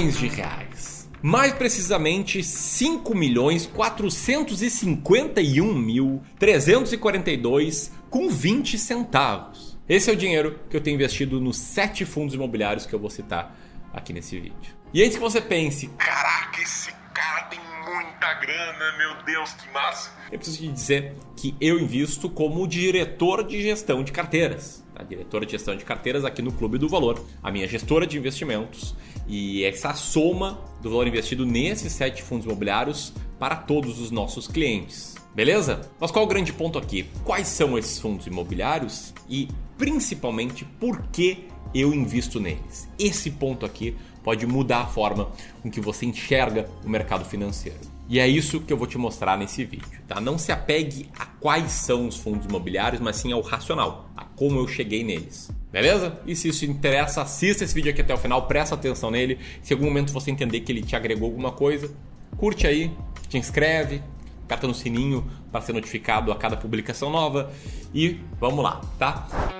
milhões de reais. Mais precisamente, 5 milhões 451 mil 342 com 20 centavos. Esse é o dinheiro que eu tenho investido nos sete fundos imobiliários que eu vou citar aqui nesse vídeo. E antes que você pense, Caraca, esse cara tem muita grana, meu Deus, que massa! eu preciso te dizer que eu invisto como diretor de gestão de carteiras. Tá? Diretor de gestão de carteiras aqui no Clube do Valor, a minha gestora de investimentos. E essa soma do valor investido nesses sete fundos imobiliários para todos os nossos clientes. Beleza? Mas qual é o grande ponto aqui? Quais são esses fundos imobiliários e principalmente por que eu invisto neles? Esse ponto aqui pode mudar a forma com que você enxerga o mercado financeiro. E é isso que eu vou te mostrar nesse vídeo, tá? Não se apegue a quais são os fundos imobiliários, mas sim ao racional, a como eu cheguei neles. Beleza? E se isso te interessa, assista esse vídeo aqui até o final, presta atenção nele. Se em algum momento você entender que ele te agregou alguma coisa, curte aí, te inscreve, aperta no sininho para ser notificado a cada publicação nova e vamos lá, tá?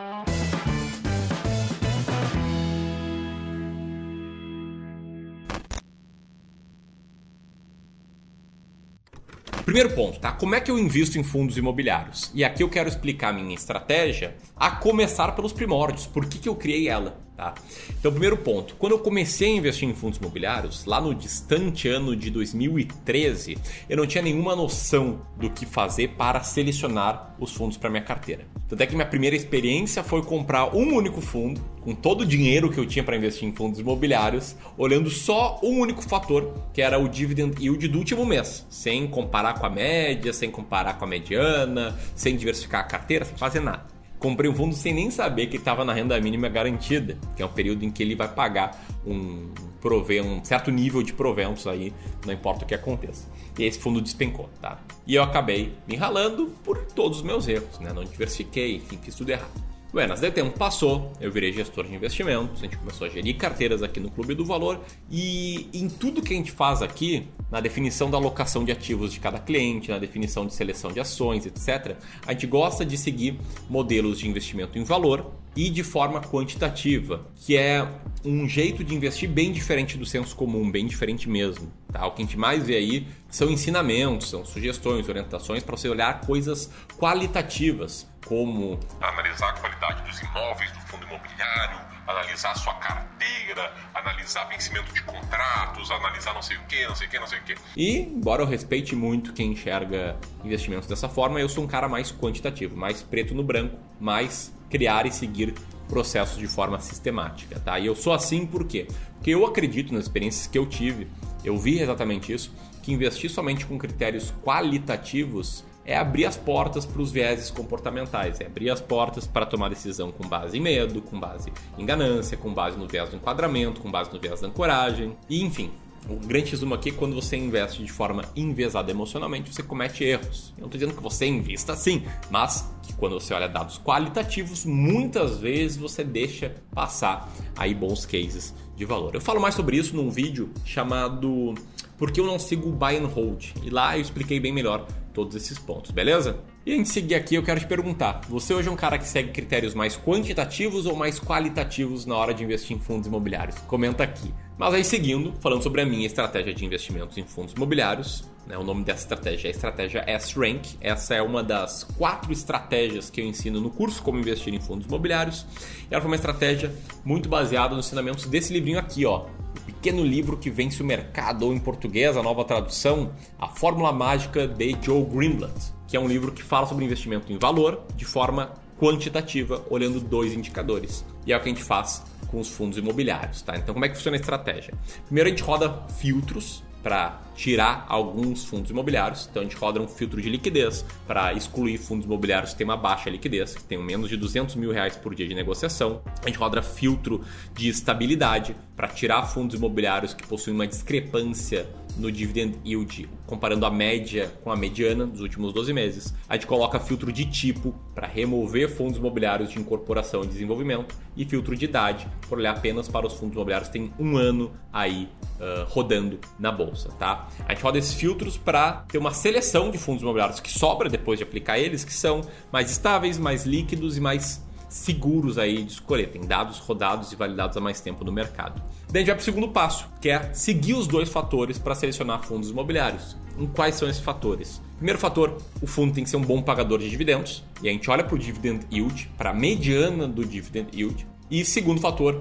Primeiro ponto, tá? Como é que eu invisto em fundos imobiliários? E aqui eu quero explicar minha estratégia a começar pelos primórdios. Por que, que eu criei ela? Tá? Então, primeiro ponto, quando eu comecei a investir em fundos imobiliários, lá no distante ano de 2013, eu não tinha nenhuma noção do que fazer para selecionar os fundos para minha carteira. Tanto é que minha primeira experiência foi comprar um único fundo, com todo o dinheiro que eu tinha para investir em fundos imobiliários, olhando só um único fator, que era o dividend yield do último mês, sem comparar com a média, sem comparar com a mediana, sem diversificar a carteira, sem fazer nada comprei um fundo sem nem saber que estava na renda mínima garantida, que é um período em que ele vai pagar um, prove um certo nível de proventos aí, não importa o que aconteça. E esse fundo despencou, tá? E eu acabei me enralando por todos os meus erros, né? Não diversifiquei, enfim, fiz tudo errado. Buenas, daí tempo passou, eu virei gestor de investimentos, a gente começou a gerir carteiras aqui no Clube do Valor e em tudo que a gente faz aqui, na definição da alocação de ativos de cada cliente, na definição de seleção de ações, etc., a gente gosta de seguir modelos de investimento em valor e de forma quantitativa, que é um jeito de investir bem diferente do senso comum, bem diferente mesmo. Tá? O que a gente mais vê aí são ensinamentos, são sugestões, orientações para você olhar coisas qualitativas, como Analisar a qualidade dos imóveis do fundo imobiliário, analisar a sua carteira, analisar vencimento de contratos, analisar não sei o que, não sei o que, não sei o que. E, embora eu respeite muito quem enxerga investimentos dessa forma, eu sou um cara mais quantitativo, mais preto no branco, mais criar e seguir processos de forma sistemática, tá? E eu sou assim por quê? Porque eu acredito nas experiências que eu tive, eu vi exatamente isso, que investir somente com critérios qualitativos é abrir as portas para os vieses comportamentais, é abrir as portas para tomar decisão com base em medo, com base em ganância, com base no viés do enquadramento, com base no viés da ancoragem, e enfim. O grande resumo aqui é quando você investe de forma enviesada emocionalmente, você comete erros. Eu não estou dizendo que você invista sim, mas que quando você olha dados qualitativos, muitas vezes você deixa passar aí bons cases de valor. Eu falo mais sobre isso num vídeo chamado Por que eu não sigo o buy and hold? E lá eu expliquei bem melhor todos esses pontos, beleza? E de seguir aqui, eu quero te perguntar: você hoje é um cara que segue critérios mais quantitativos ou mais qualitativos na hora de investir em fundos imobiliários? Comenta aqui. Mas aí seguindo, falando sobre a minha estratégia de investimentos em fundos imobiliários, né, o nome dessa estratégia é a estratégia S-Rank. Essa é uma das quatro estratégias que eu ensino no curso Como Investir em Fundos Imobiliários. E ela foi uma estratégia muito baseada nos ensinamentos desse livrinho aqui, ó. O pequeno livro que vence o mercado, ou em português, a nova tradução, A Fórmula Mágica de Joe Greenblatt, que é um livro que fala sobre investimento em valor de forma quantitativa, olhando dois indicadores. E é o que a gente faz com os fundos imobiliários, tá? Então, como é que funciona a estratégia? Primeiro, a gente roda filtros para tirar alguns fundos imobiliários. Então a gente roda um filtro de liquidez para excluir fundos imobiliários que têm uma baixa liquidez, que tenham menos de 200 mil reais por dia de negociação. A gente roda filtro de estabilidade para tirar fundos imobiliários que possuem uma discrepância no dividend yield, comparando a média com a mediana dos últimos 12 meses. A gente coloca filtro de tipo para remover fundos imobiliários de incorporação e desenvolvimento e filtro de idade para olhar apenas para os fundos imobiliários que têm um ano aí uh, rodando na bolsa, tá? A gente roda esses filtros para ter uma seleção de fundos imobiliários que sobra depois de aplicar eles, que são mais estáveis, mais líquidos e mais seguros aí de escolher, tem dados rodados e validados há mais tempo no mercado. Daí a gente vai para o segundo passo, que é seguir os dois fatores para selecionar fundos imobiliários. Em quais são esses fatores? Primeiro fator, o fundo tem que ser um bom pagador de dividendos, e a gente olha para o dividend yield, para a mediana do dividend yield. E segundo fator,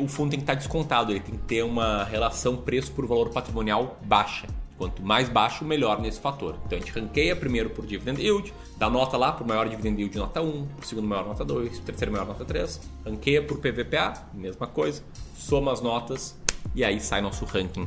o fundo tem que estar descontado, ele tem que ter uma relação preço por valor patrimonial baixa. Quanto mais baixo, melhor nesse fator. Então a gente ranqueia primeiro por dividend yield, dá nota lá por maior dividend yield nota 1, por segundo maior nota 2, por terceiro maior nota 3, ranqueia por PVPA, mesma coisa, soma as notas e aí sai nosso ranking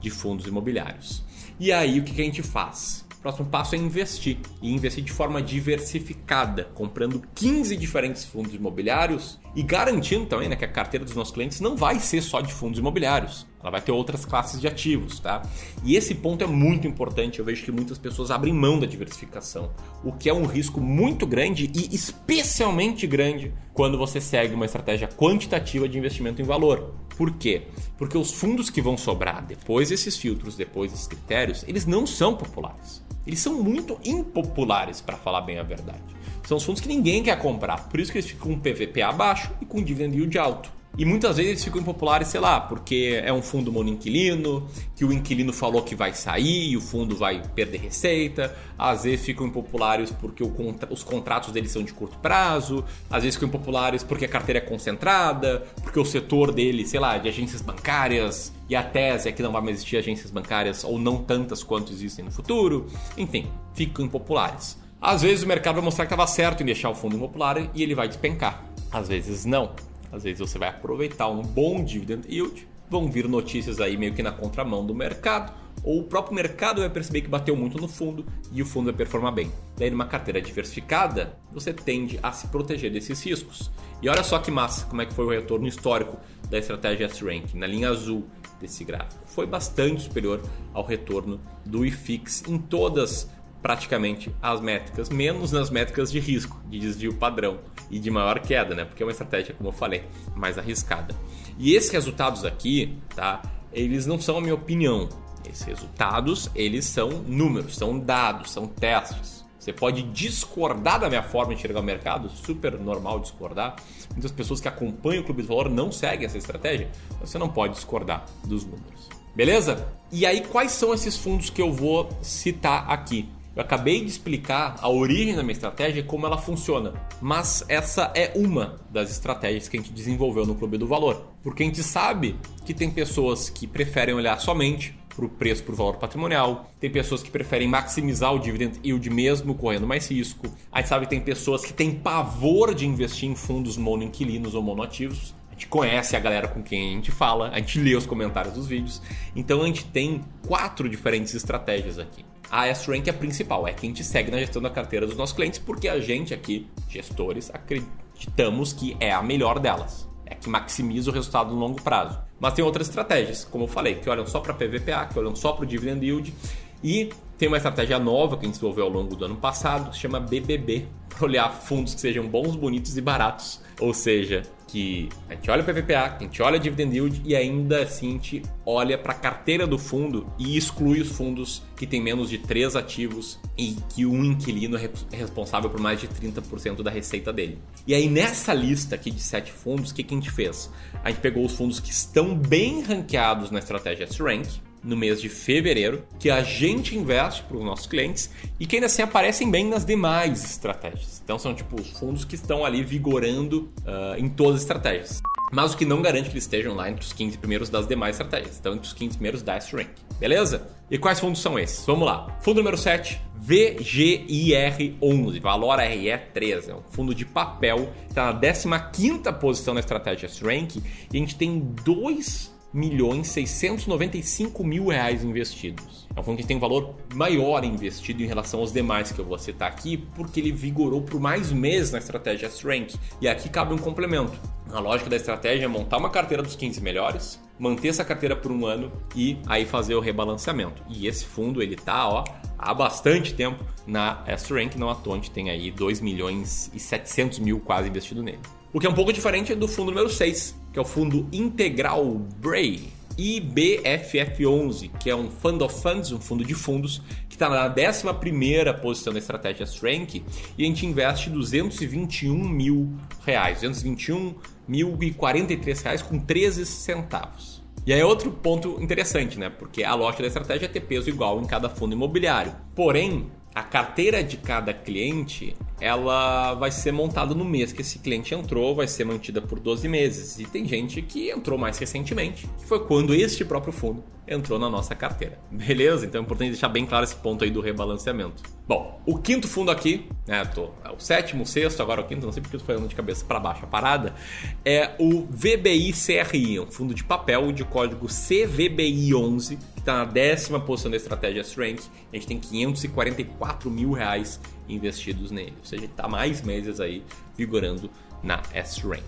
de fundos imobiliários. E aí o que, que a gente faz? O próximo passo é investir e investir de forma diversificada, comprando 15 diferentes fundos imobiliários e garantindo também né, que a carteira dos nossos clientes não vai ser só de fundos imobiliários. Ela vai ter outras classes de ativos, tá? E esse ponto é muito importante. Eu vejo que muitas pessoas abrem mão da diversificação, o que é um risco muito grande e especialmente grande quando você segue uma estratégia quantitativa de investimento em valor. Por quê? Porque os fundos que vão sobrar depois desses filtros, depois desses critérios, eles não são populares. Eles são muito impopulares, para falar bem a verdade. São os fundos que ninguém quer comprar, por isso que eles ficam com PVP baixo e com dividend yield alto. E muitas vezes eles ficam impopulares, sei lá, porque é um fundo monoinquilino, que o inquilino falou que vai sair e o fundo vai perder receita. Às vezes ficam impopulares porque contra... os contratos deles são de curto prazo. Às vezes ficam impopulares porque a carteira é concentrada, porque o setor dele, sei lá, de agências bancárias e a tese é que não vai mais existir agências bancárias ou não tantas quanto existem no futuro. Enfim, ficam impopulares. Às vezes o mercado vai mostrar que estava certo em deixar o fundo impopular e ele vai despencar. Às vezes não. Às vezes você vai aproveitar um bom dividend yield, vão vir notícias aí meio que na contramão do mercado, ou o próprio mercado vai perceber que bateu muito no fundo e o fundo vai performar bem. Daí, numa carteira diversificada, você tende a se proteger desses riscos. E olha só que massa como é que foi o retorno histórico da estratégia S-Rank na linha azul desse gráfico. Foi bastante superior ao retorno do IFIX em todas praticamente as métricas, menos nas métricas de risco, de desvio padrão e de maior queda, né? Porque é uma estratégia, como eu falei, mais arriscada. E esses resultados aqui, tá? Eles não são a minha opinião. Esses resultados, eles são números, são dados, são testes. Você pode discordar da minha forma de enxergar o mercado, super normal discordar. Muitas pessoas que acompanham o Clube de Valor não seguem essa estratégia. Você não pode discordar dos números. Beleza? E aí, quais são esses fundos que eu vou citar aqui? Eu acabei de explicar a origem da minha estratégia e como ela funciona, mas essa é uma das estratégias que a gente desenvolveu no Clube do Valor, porque a gente sabe que tem pessoas que preferem olhar somente para o preço por valor patrimonial, tem pessoas que preferem maximizar o dividend yield mesmo correndo mais risco, a gente sabe que tem pessoas que têm pavor de investir em fundos monoinquilinos ou monoativos, gente conhece a galera com quem a gente fala, a gente lê os comentários dos vídeos. Então a gente tem quatro diferentes estratégias aqui a S-Rank é a principal, é quem te segue na gestão da carteira dos nossos clientes, porque a gente aqui, gestores, acreditamos que é a melhor delas. É que maximiza o resultado no longo prazo. Mas tem outras estratégias, como eu falei, que olham só para PVPA, que olham só para o dividend yield. E tem uma estratégia nova que a gente desenvolveu ao longo do ano passado, que se chama BBB, para olhar fundos que sejam bons, bonitos e baratos. Ou seja, que a gente olha para PVPA, a gente olha dividend yield e ainda assim a gente olha para a carteira do fundo e exclui os fundos que têm menos de três ativos e que um inquilino é responsável por mais de 30% da receita dele. E aí nessa lista aqui de sete fundos, o que, que a gente fez? A gente pegou os fundos que estão bem ranqueados na estratégia S-Rank, no mês de fevereiro, que a gente investe para os nossos clientes e que ainda assim aparecem bem nas demais estratégias. Então são tipo os fundos que estão ali vigorando uh, em todas as estratégias. Mas o que não garante que eles estejam lá entre os 15 primeiros das demais estratégias. Então, entre os 15 primeiros da S-Rank. Beleza? E quais fundos são esses? Vamos lá. Fundo número 7, VGIR11, valor RE13. É um fundo de papel. Está na 15 posição na estratégia S-Rank. E a gente tem dois milhões 695 mil reais investidos. É um fundo que tem um valor maior investido em relação aos demais que eu vou citar aqui, porque ele vigorou por mais meses na estratégia S-Rank. E aqui cabe um complemento. A lógica da estratégia é montar uma carteira dos 15 melhores, manter essa carteira por um ano e aí fazer o rebalanceamento. E esse fundo ele tá ó, há bastante tempo na S-Rank, não à toa a gente tem aí 2 milhões e 700 mil quase investido nele. O que é um pouco diferente do fundo número 6, que é o fundo integral Bray. IBFF11, que é um Fund of Funds, um fundo de fundos, que está na 11 posição da estratégia Rank e a gente investe 221 mil reais, 221 mil e 43 reais com 13 centavos. E aí outro ponto interessante, né? Porque a lógica da estratégia é ter peso igual em cada fundo imobiliário. Porém, a carteira de cada cliente ela vai ser montada no mês que esse cliente entrou, vai ser mantida por 12 meses. E tem gente que entrou mais recentemente, que foi quando este próprio fundo entrou na nossa carteira. Beleza? Então é importante deixar bem claro esse ponto aí do rebalanceamento. Bom, o quinto fundo aqui, né, tô, é o sétimo, o sexto, agora o quinto, não sei porque tô falando de cabeça para baixo a parada, é o VBI CRI, um fundo de papel de código CVBI11, que está na décima posição da estratégia S-Rank. A gente tem 544 mil reais investidos nele, ou seja, está mais meses aí vigorando na S-Rank.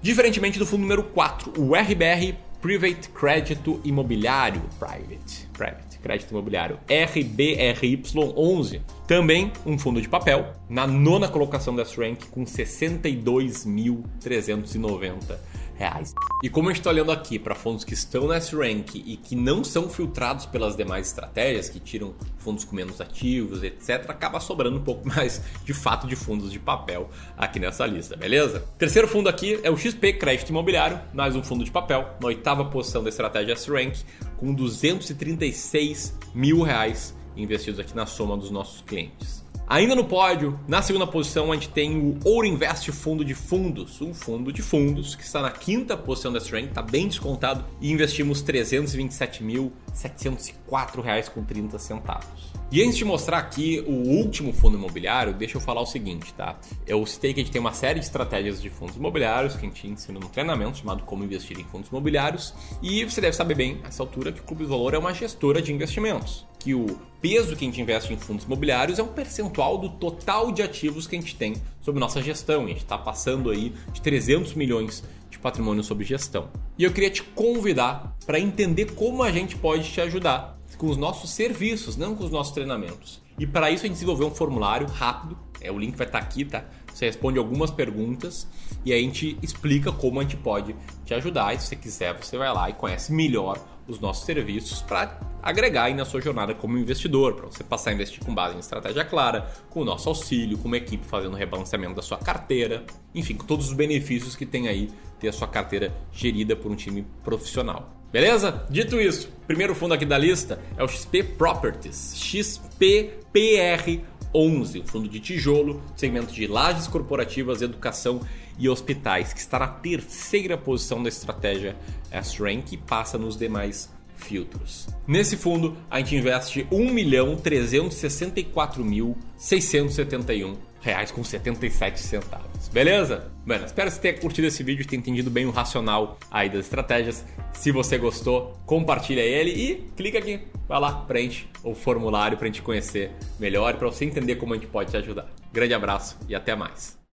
Diferentemente do fundo número 4, o RBR Private Crédito Imobiliário, Private, Private Crédito Imobiliário, RBRY11, também um fundo de papel, na nona colocação da S-Rank com 62.390 reais. E como a gente está olhando aqui para fundos que estão nesse rank e que não são filtrados pelas demais estratégias, que tiram fundos com menos ativos, etc., acaba sobrando um pouco mais de fato de fundos de papel aqui nessa lista, beleza? Terceiro fundo aqui é o XP Crédito Imobiliário, mais um fundo de papel, na oitava posição da estratégia S-Rank, com 236 mil reais investidos aqui na soma dos nossos clientes. Ainda no pódio, na segunda posição, a gente tem o Ouro Invest Fundo de Fundos, um fundo de fundos que está na quinta posição da rank, está bem descontado e investimos R$ 327.704,30. E antes de mostrar aqui o último fundo imobiliário, deixa eu falar o seguinte, tá? Eu citei que a gente tem uma série de estratégias de fundos imobiliários que a gente ensina no treinamento chamado Como Investir em Fundos Imobiliários. E você deve saber bem, nessa altura, que o Clube do Valor é uma gestora de investimentos que o peso que a gente investe em fundos imobiliários é um percentual do total de ativos que a gente tem sob nossa gestão. a gente está passando aí de 300 milhões de patrimônio sob gestão. E eu queria te convidar para entender como a gente pode te ajudar com os nossos serviços, não com os nossos treinamentos. E para isso a gente desenvolveu um formulário rápido, é o link vai estar tá aqui, tá? Você responde algumas perguntas e a gente explica como a gente pode te ajudar. E se você quiser, você vai lá e conhece melhor os nossos serviços para agregar aí na sua jornada como investidor, para você passar a investir com base em estratégia clara, com o nosso auxílio, com uma equipe fazendo rebalanceamento da sua carteira, enfim, com todos os benefícios que tem aí ter a sua carteira gerida por um time profissional. Beleza? Dito isso, primeiro fundo aqui da lista é o XP Properties, XPPR 11, o fundo de tijolo, segmento de lajes corporativas, educação e hospitais, que está na terceira posição da estratégia S-Rank e passa nos demais filtros. Nesse fundo, a gente investe R$ 1.364.671 reais com 77 centavos. Beleza? Mano, espero que você tenha curtido esse vídeo tenha entendido bem o racional aí das estratégias. Se você gostou, compartilha ele e clica aqui, vai lá, preenche o formulário para a gente conhecer melhor e para você entender como a gente pode te ajudar. Grande abraço e até mais.